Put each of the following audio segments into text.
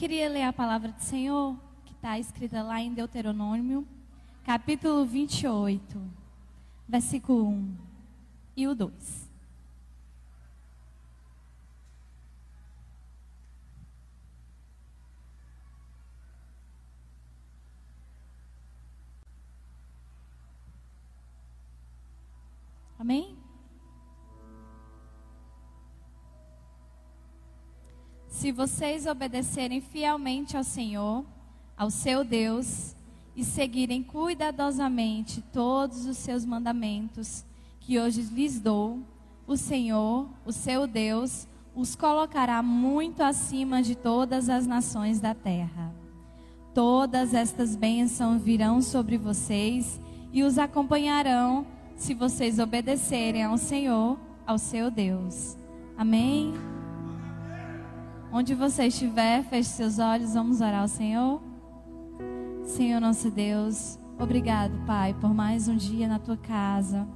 queria ler a palavra do Senhor, que está escrita lá em Deuteronômio, capítulo 28, versículo 1 e o 2. Amém? Se vocês obedecerem fielmente ao Senhor, ao seu Deus, e seguirem cuidadosamente todos os seus mandamentos que hoje lhes dou, o Senhor, o seu Deus, os colocará muito acima de todas as nações da terra. Todas estas bênçãos virão sobre vocês e os acompanharão se vocês obedecerem ao Senhor, ao seu Deus. Amém? Onde você estiver, feche seus olhos, vamos orar ao Senhor. Senhor nosso Deus, obrigado, Pai, por mais um dia na tua casa.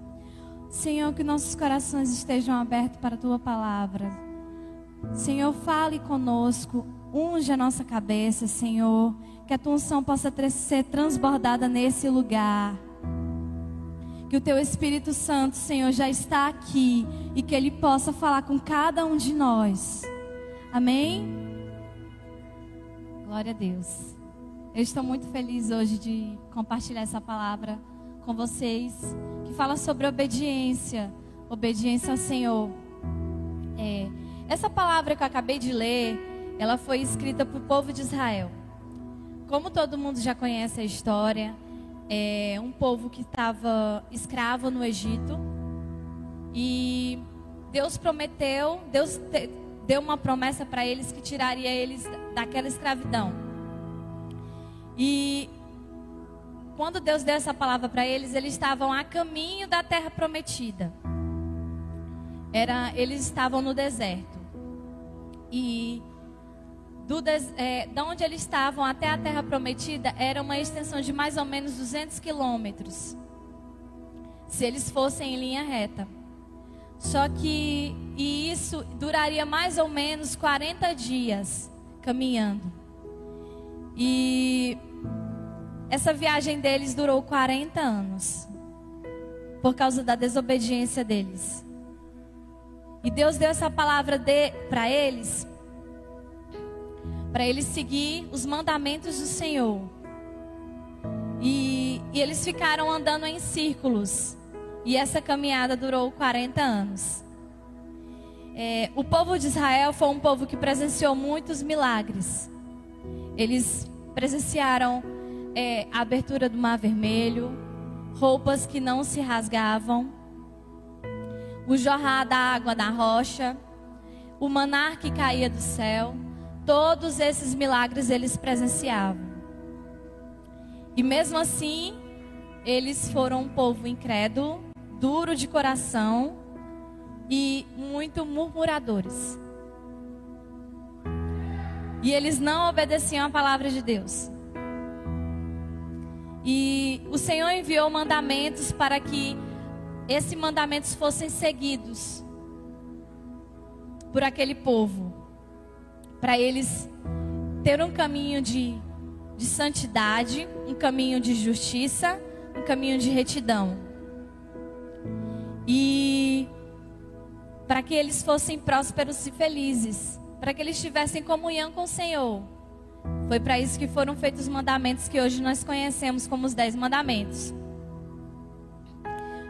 Senhor, que nossos corações estejam abertos para a tua palavra. Senhor, fale conosco, unge a nossa cabeça, Senhor, que a tua unção possa ser transbordada nesse lugar que o teu Espírito Santo, Senhor, já está aqui e que ele possa falar com cada um de nós. Amém? Glória a Deus. Eu estou muito feliz hoje de compartilhar essa palavra com vocês, que fala sobre obediência, obediência ao Senhor. É, essa palavra que eu acabei de ler, ela foi escrita para o povo de Israel. Como todo mundo já conhece a história, é, um povo que estava escravo no Egito. E Deus prometeu, Deus deu uma promessa para eles que tiraria eles daquela escravidão. E quando Deus deu essa palavra para eles, eles estavam a caminho da terra prometida. Era, eles estavam no deserto. E do, é, de onde eles estavam até a terra prometida era uma extensão de mais ou menos 200 quilômetros. Se eles fossem em linha reta. Só que e isso duraria mais ou menos 40 dias caminhando. E essa viagem deles durou 40 anos. Por causa da desobediência deles. E Deus deu essa palavra de, para eles para eles seguir os mandamentos do Senhor. E, e, eles ficaram andando em círculos. E essa caminhada durou 40 anos. É, o povo de Israel foi um povo que presenciou muitos milagres. Eles presenciaram é, a abertura do Mar Vermelho, roupas que não se rasgavam, o jorrar da água da rocha, o manar que caía do céu. Todos esses milagres eles presenciavam. E mesmo assim, eles foram um povo incrédulo, duro de coração e muito murmuradores. E eles não obedeciam à palavra de Deus. E o Senhor enviou mandamentos para que esses mandamentos fossem seguidos por aquele povo para eles ter um caminho de, de santidade, um caminho de justiça, um caminho de retidão. E para que eles fossem prósperos e felizes, para que eles tivessem comunhão com o Senhor. Foi para isso que foram feitos os mandamentos que hoje nós conhecemos como os dez mandamentos.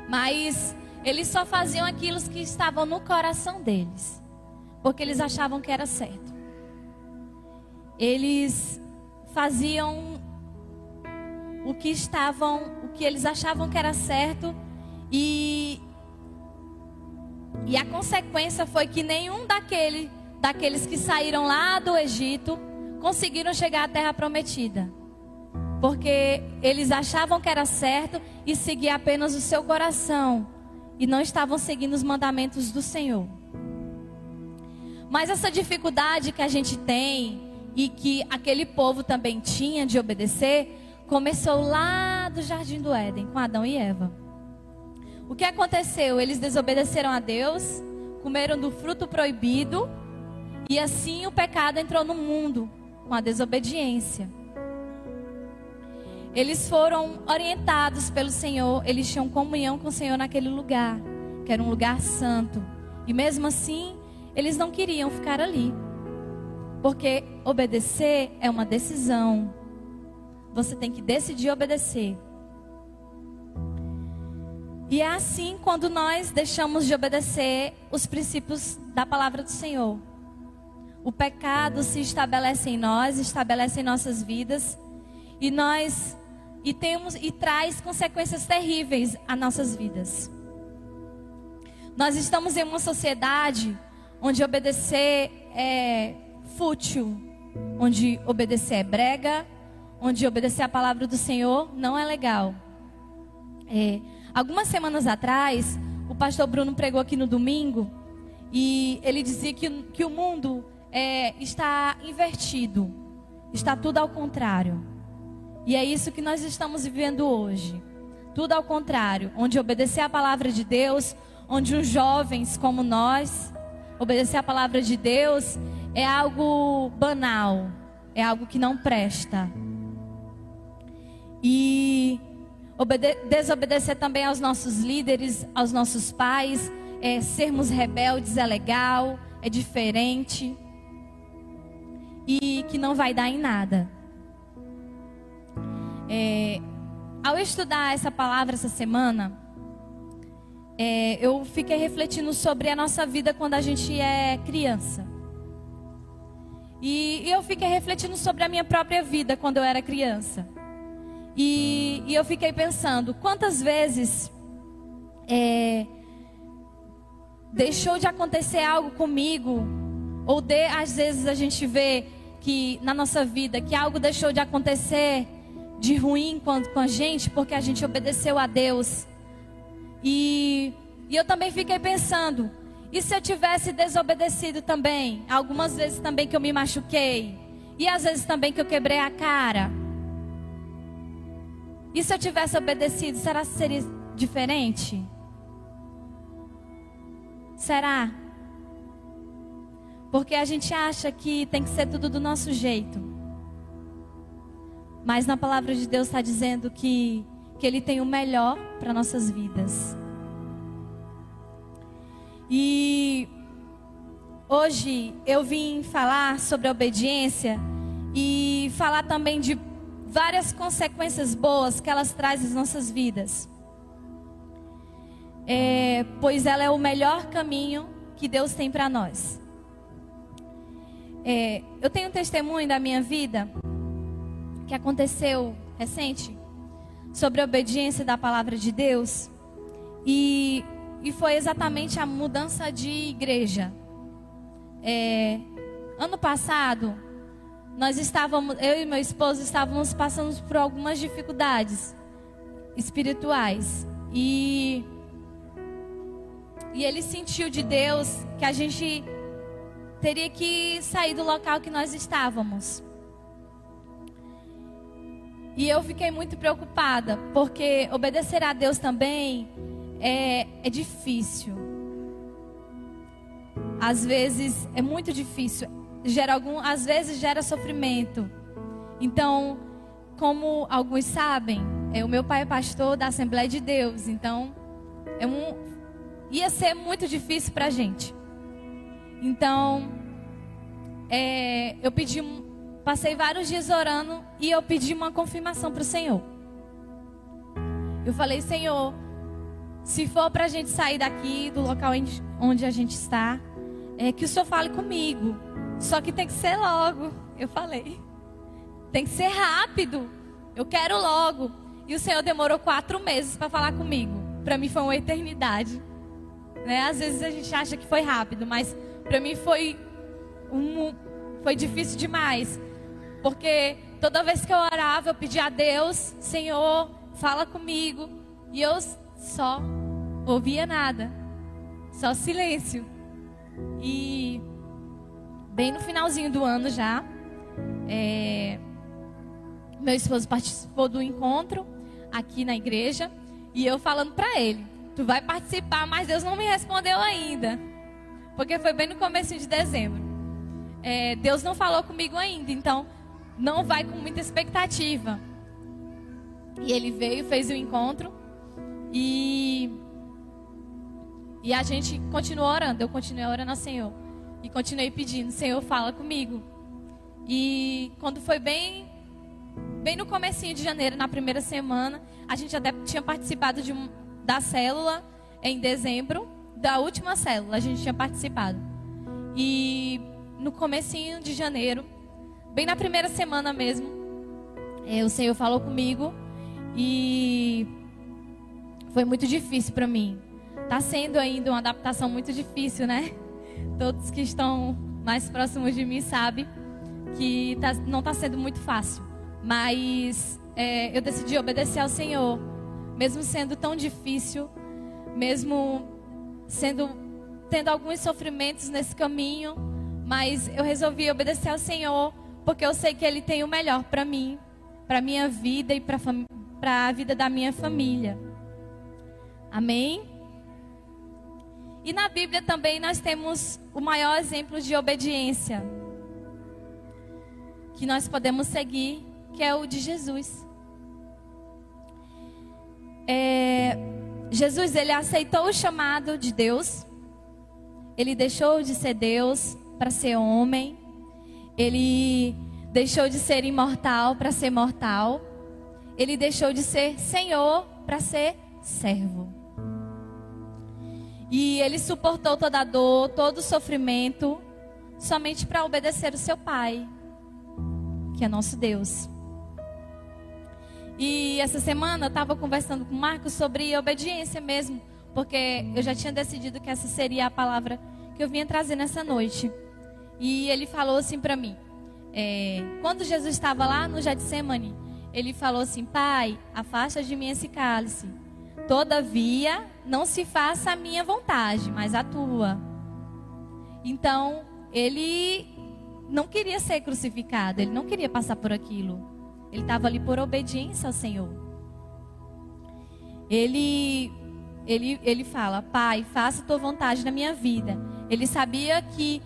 Mas eles só faziam aquilo que estavam no coração deles, porque eles achavam que era certo eles faziam o que estavam, o que eles achavam que era certo e e a consequência foi que nenhum daquele, daqueles que saíram lá do Egito conseguiram chegar à terra prometida. Porque eles achavam que era certo e seguia apenas o seu coração e não estavam seguindo os mandamentos do Senhor. Mas essa dificuldade que a gente tem e que aquele povo também tinha de obedecer, começou lá do jardim do Éden, com Adão e Eva. O que aconteceu? Eles desobedeceram a Deus, comeram do fruto proibido, e assim o pecado entrou no mundo. com a desobediência. Eles foram orientados pelo Senhor, eles tinham comunhão com o Senhor naquele lugar, que era um lugar santo. E mesmo assim, eles não queriam ficar ali. Porque obedecer é uma decisão. Você tem que decidir obedecer. E é assim quando nós deixamos de obedecer os princípios da palavra do Senhor. O pecado se estabelece em nós, estabelece em nossas vidas, e nós e temos e traz consequências terríveis a nossas vidas. Nós estamos em uma sociedade onde obedecer é fútil, onde obedecer é brega, onde obedecer a palavra do Senhor não é legal. É, Algumas semanas atrás, o pastor Bruno pregou aqui no domingo e ele dizia que, que o mundo é, está invertido, está tudo ao contrário. E é isso que nós estamos vivendo hoje. Tudo ao contrário, onde obedecer a palavra de Deus, onde os jovens como nós, obedecer a palavra de Deus é algo banal, é algo que não presta. E Obede desobedecer também aos nossos líderes, aos nossos pais, é, sermos rebeldes é legal, é diferente e que não vai dar em nada. É, ao estudar essa palavra essa semana, é, eu fiquei refletindo sobre a nossa vida quando a gente é criança. E, e eu fiquei refletindo sobre a minha própria vida quando eu era criança. E, e eu fiquei pensando, quantas vezes é, deixou de acontecer algo comigo, ou de, às vezes a gente vê que na nossa vida que algo deixou de acontecer de ruim com, com a gente porque a gente obedeceu a Deus. E, e eu também fiquei pensando, e se eu tivesse desobedecido também? Algumas vezes também que eu me machuquei. E às vezes também que eu quebrei a cara. E se eu tivesse obedecido, será que seria diferente? Será? Porque a gente acha que tem que ser tudo do nosso jeito. Mas na palavra de Deus está dizendo que, que Ele tem o melhor para nossas vidas. E hoje eu vim falar sobre a obediência e falar também de várias consequências boas que elas trazem às nossas vidas. É, pois ela é o melhor caminho que Deus tem para nós. É, eu tenho um testemunho da minha vida que aconteceu recente sobre a obediência da palavra de Deus e, e foi exatamente a mudança de igreja. É, ano passado nós estávamos, eu e meu esposo estávamos passando por algumas dificuldades espirituais. E e ele sentiu de Deus que a gente teria que sair do local que nós estávamos. E eu fiquei muito preocupada, porque obedecer a Deus também é, é difícil. Às vezes é muito difícil gera algum, às vezes gera sofrimento. Então, como alguns sabem, é, o meu pai é pastor da Assembleia de Deus, então é um, ia ser muito difícil para a gente. Então, é, eu pedi, passei vários dias orando e eu pedi uma confirmação para o Senhor. Eu falei, Senhor, se for para a gente sair daqui do local onde a gente está, é que o Senhor fale comigo. Só que tem que ser logo, eu falei. Tem que ser rápido. Eu quero logo. E o Senhor demorou quatro meses para falar comigo. Para mim foi uma eternidade. Né? Às vezes a gente acha que foi rápido, mas para mim foi um, foi difícil demais. Porque toda vez que eu orava, eu pedia a Deus, Senhor, fala comigo. E eu só ouvia nada. Só silêncio. E bem no finalzinho do ano já. É, meu esposo participou do encontro aqui na igreja e eu falando para ele: "Tu vai participar, mas Deus não me respondeu ainda". Porque foi bem no começo de dezembro. é, Deus não falou comigo ainda, então não vai com muita expectativa. E ele veio, fez o encontro e e a gente continuou orando. Eu continuei orando ao Senhor e continuei pedindo, Senhor, fala comigo. E quando foi bem bem no comecinho de janeiro, na primeira semana, a gente até tinha participado de da célula em dezembro, da última célula, a gente tinha participado. E no comecinho de janeiro, bem na primeira semana mesmo, é, o Senhor falou comigo e foi muito difícil para mim. Tá sendo ainda uma adaptação muito difícil, né? Todos que estão mais próximos de mim sabem que tá, não está sendo muito fácil. Mas é, eu decidi obedecer ao Senhor, mesmo sendo tão difícil, mesmo sendo tendo alguns sofrimentos nesse caminho, mas eu resolvi obedecer ao Senhor, porque eu sei que Ele tem o melhor para mim, para minha vida e para a vida da minha família. Amém? E na Bíblia também nós temos o maior exemplo de obediência que nós podemos seguir, que é o de Jesus. É, Jesus ele aceitou o chamado de Deus. Ele deixou de ser Deus para ser homem. Ele deixou de ser imortal para ser mortal. Ele deixou de ser Senhor para ser servo. E ele suportou toda a dor, todo o sofrimento, somente para obedecer o seu Pai, que é nosso Deus. E essa semana eu estava conversando com o Marcos sobre obediência mesmo, porque eu já tinha decidido que essa seria a palavra que eu vinha trazer nessa noite. E ele falou assim para mim: é, quando Jesus estava lá no Getsemane, ele falou assim: Pai, afasta de mim esse cálice. Todavia, não se faça a minha vontade, mas a tua. Então, ele não queria ser crucificado, ele não queria passar por aquilo. Ele estava ali por obediência ao Senhor. Ele, ele, ele fala, Pai, faça tua vontade na minha vida. Ele sabia que,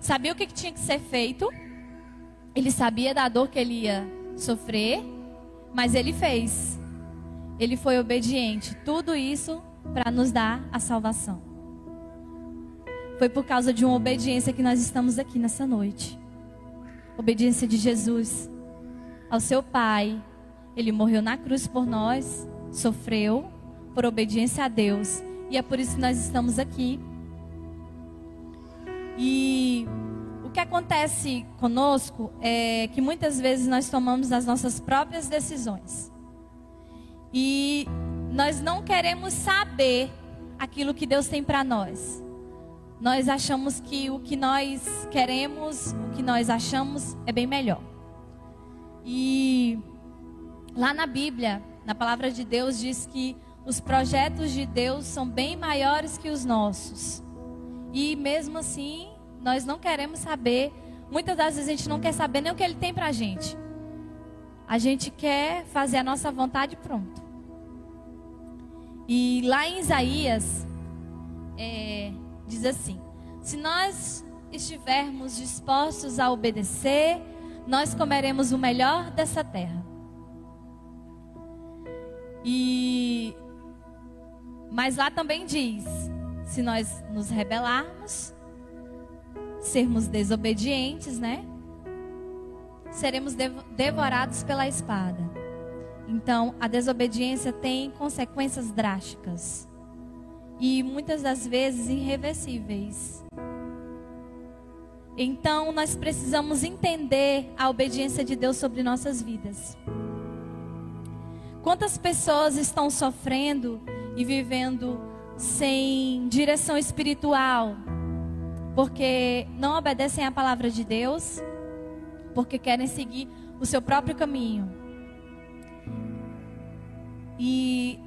sabia o que tinha que ser feito. Ele sabia da dor que ele ia sofrer, mas ele fez. Ele foi obediente. Tudo isso para nos dar a salvação. Foi por causa de uma obediência que nós estamos aqui nessa noite. Obediência de Jesus ao seu Pai. Ele morreu na cruz por nós, sofreu por obediência a Deus. E é por isso que nós estamos aqui. E o que acontece conosco é que muitas vezes nós tomamos as nossas próprias decisões. E nós não queremos saber aquilo que Deus tem para nós. Nós achamos que o que nós queremos, o que nós achamos é bem melhor. E lá na Bíblia, na palavra de Deus, diz que os projetos de Deus são bem maiores que os nossos. E mesmo assim, nós não queremos saber. Muitas das vezes a gente não quer saber nem o que Ele tem para gente. A gente quer fazer a nossa vontade pronto. E lá em Isaías, é, diz assim: Se nós estivermos dispostos a obedecer, nós comeremos o melhor dessa terra. E mas lá também diz: se nós nos rebelarmos, sermos desobedientes, né? Seremos devorados pela espada. Então, a desobediência tem consequências drásticas e muitas das vezes irreversíveis. Então nós precisamos entender a obediência de Deus sobre nossas vidas. Quantas pessoas estão sofrendo e vivendo sem direção espiritual, porque não obedecem à palavra de Deus, porque querem seguir o seu próprio caminho. E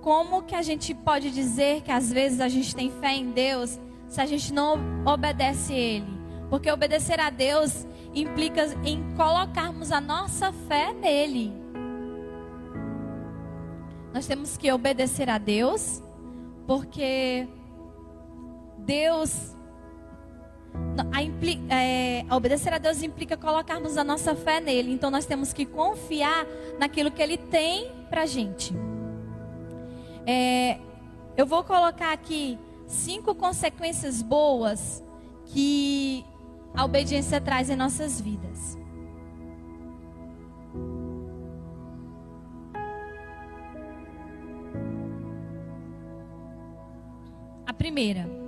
como que a gente pode dizer que às vezes a gente tem fé em Deus se a gente não obedece Ele. Porque obedecer a Deus implica em colocarmos a nossa fé nele. Nós temos que obedecer a Deus, porque Deus A, impli, é, obedecer a Deus implica colocarmos a nossa fé nele. Então nós temos que confiar naquilo que ele tem pra gente. É, eu vou colocar aqui cinco consequências boas que a obediência traz em nossas vidas. A primeira,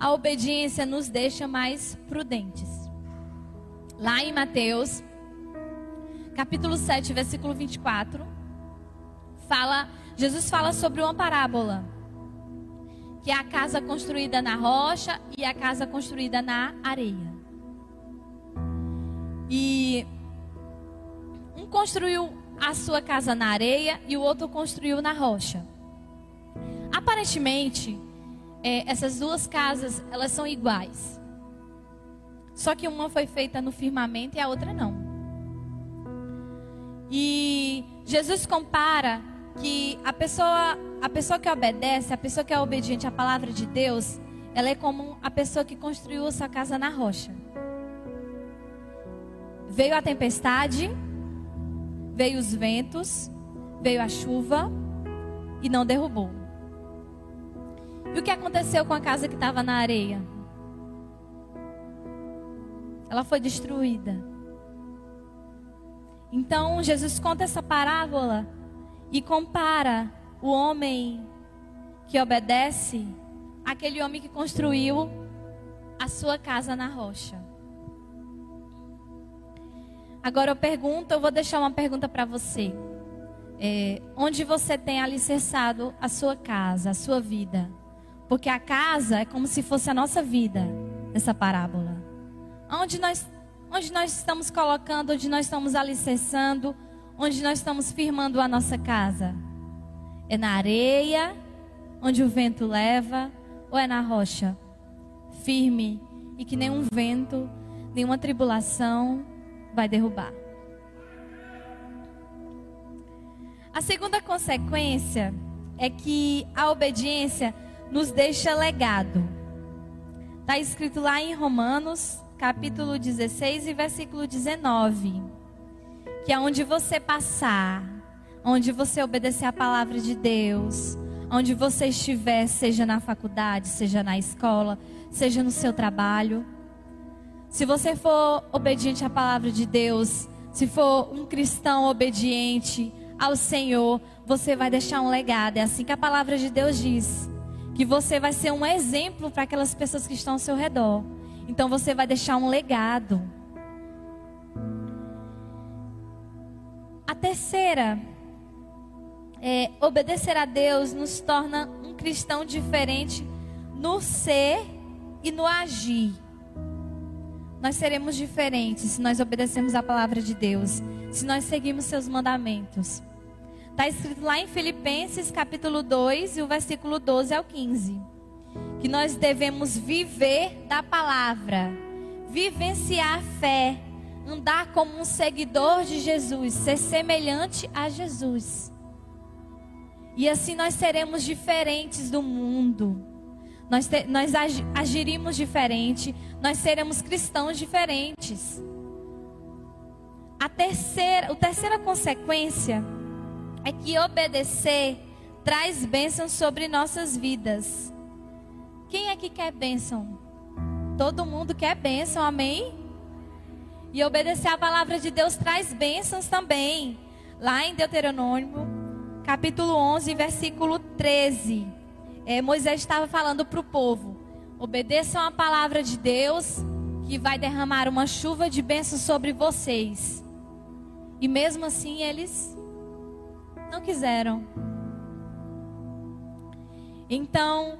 a obediência nos deixa mais prudentes. Lá em Mateus, capítulo 7, versículo 24, fala, Jesus fala sobre uma parábola que é a casa construída na rocha e a casa construída na areia. E um construiu a sua casa na areia e o outro construiu na rocha. Aparentemente, é, essas duas casas elas são iguais. Só que uma foi feita no firmamento e a outra não. E Jesus compara que a pessoa, a pessoa que obedece, a pessoa que é obediente à palavra de Deus, ela é como a pessoa que construiu a sua casa na rocha. Veio a tempestade, veio os ventos, veio a chuva e não derrubou. E o que aconteceu com a casa que estava na areia? Ela foi destruída. Então Jesus conta essa parábola e compara o homem que obedece àquele homem que construiu a sua casa na rocha. Agora eu pergunto, eu vou deixar uma pergunta para você. É, onde você tem alicerçado a sua casa, a sua vida? Porque a casa é como se fosse a nossa vida nessa parábola. Onde nós, onde nós estamos colocando, onde nós estamos alicerçando, onde nós estamos firmando a nossa casa? É na areia, onde o vento leva, ou é na rocha? Firme e que nenhum vento, nenhuma tribulação vai derrubar. A segunda consequência é que a obediência nos deixa legado. Está escrito lá em Romanos, capítulo 16 e versículo 19 que aonde você passar, onde você obedecer a palavra de Deus, onde você estiver, seja na faculdade, seja na escola, seja no seu trabalho, se você for obediente à palavra de Deus, se for um cristão obediente ao Senhor, você vai deixar um legado. É assim que a palavra de Deus diz. Que você vai ser um exemplo para aquelas pessoas que estão ao seu redor. Então você vai deixar um legado. A terceira, é, obedecer a Deus nos torna um cristão diferente no ser e no agir. Nós seremos diferentes se nós obedecermos a palavra de Deus, se nós seguirmos seus mandamentos. Está escrito lá em Filipenses capítulo 2 e o versículo 12 ao 15. Que nós devemos viver da palavra, vivenciar a fé andar como um seguidor de Jesus, ser semelhante a Jesus. E assim nós seremos diferentes do mundo. Nós, te, nós agiríamos diferente, nós seremos cristãos diferentes. A terceira, a terceira consequência é que obedecer traz bênçãos sobre nossas vidas. Quem é que quer bênção? Todo mundo quer bênção, amém? E obedecer a palavra de Deus traz bênçãos também. Lá em Deuteronômio, capítulo 11, versículo 13. É, Moisés estava falando para o povo: obedeçam a palavra de Deus, que vai derramar uma chuva de bênçãos sobre vocês. E mesmo assim eles não quiseram. Então,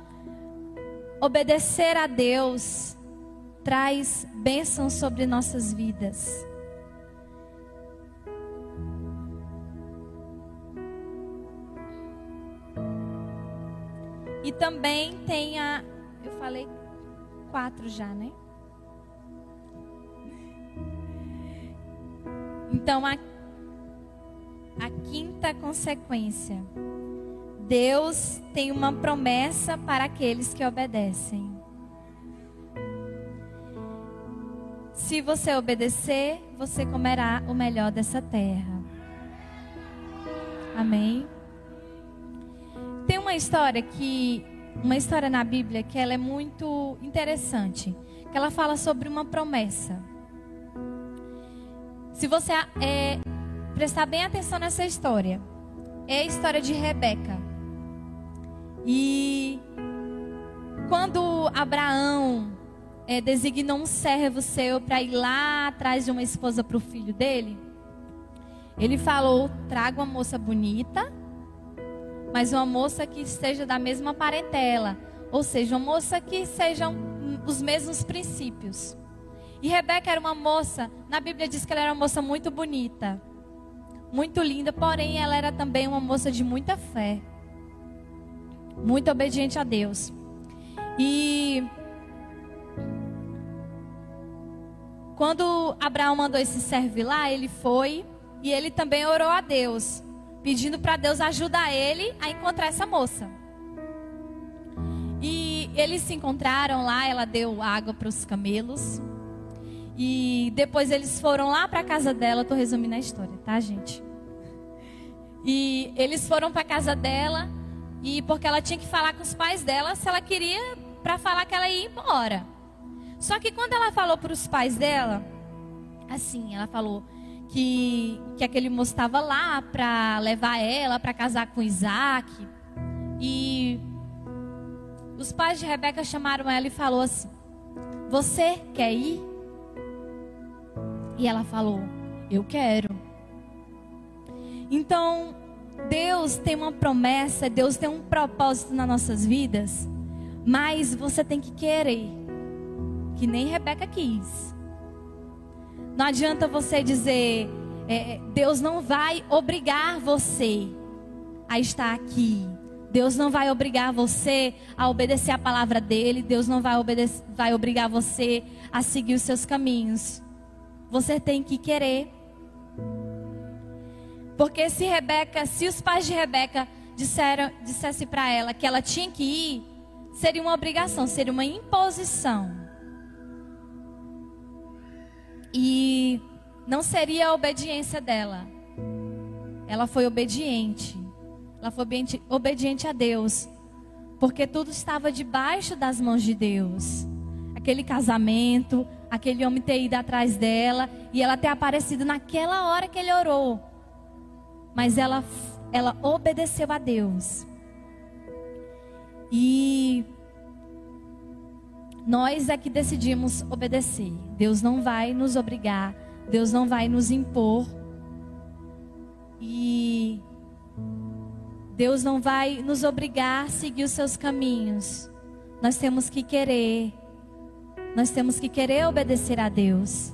obedecer a Deus traz bênçãos sobre nossas vidas. E também tem a. Eu falei quatro já, né? Então, a, a quinta consequência. Deus tem uma promessa para aqueles que obedecem. se você obedecer, você comerá o melhor dessa terra. Amém. Tem uma história que uma história na Bíblia que ela é muito interessante, que ela fala sobre uma promessa. Se você é, prestar bem atenção nessa história, é a história de Rebeca. E quando Abraão é, designou um servo seu para ir lá atrás de uma esposa para o filho dele, ele falou: traga uma moça bonita, mas uma moça que esteja da mesma parentela, ou seja, uma moça que sejam os mesmos princípios. E Rebeca era uma moça, na Bíblia diz que ela era uma moça muito bonita, muito linda, porém ela era também uma moça de muita fé, muito obediente a Deus. E quando Abraão mandou esse servo lá, ele foi e ele também orou a Deus pedindo para Deus ajudar ele a encontrar essa moça. E eles se encontraram lá, ela deu água para os camelos. E depois eles foram lá para casa dela, estou resumindo a história, tá, gente? E eles foram para casa dela e porque ela tinha que falar com os pais dela se ela queria para falar que ela ia embora. Só que quando ela falou para os pais dela, assim, ela falou: que, que aquele moço estava lá para levar ela para casar com Isaac. E os pais de Rebeca chamaram ela e falou assim: Você quer ir? E ela falou: Eu quero. Então, Deus tem uma promessa, Deus tem um propósito nas nossas vidas, mas você tem que querer, que nem Rebeca quis. Não adianta você dizer, é, Deus não vai obrigar você a estar aqui. Deus não vai obrigar você a obedecer a palavra dele. Deus não vai, vai obrigar você a seguir os seus caminhos. Você tem que querer. Porque se Rebeca, se os pais de Rebeca disseram, dissessem para ela que ela tinha que ir, seria uma obrigação, seria uma imposição. E não seria a obediência dela. Ela foi obediente. Ela foi obediente a Deus. Porque tudo estava debaixo das mãos de Deus. Aquele casamento, aquele homem ter ido atrás dela e ela ter aparecido naquela hora que ele orou. Mas ela, ela obedeceu a Deus. E nós é que decidimos obedecer. Deus não vai nos obrigar, Deus não vai nos impor. E Deus não vai nos obrigar a seguir os seus caminhos. Nós temos que querer. Nós temos que querer obedecer a Deus.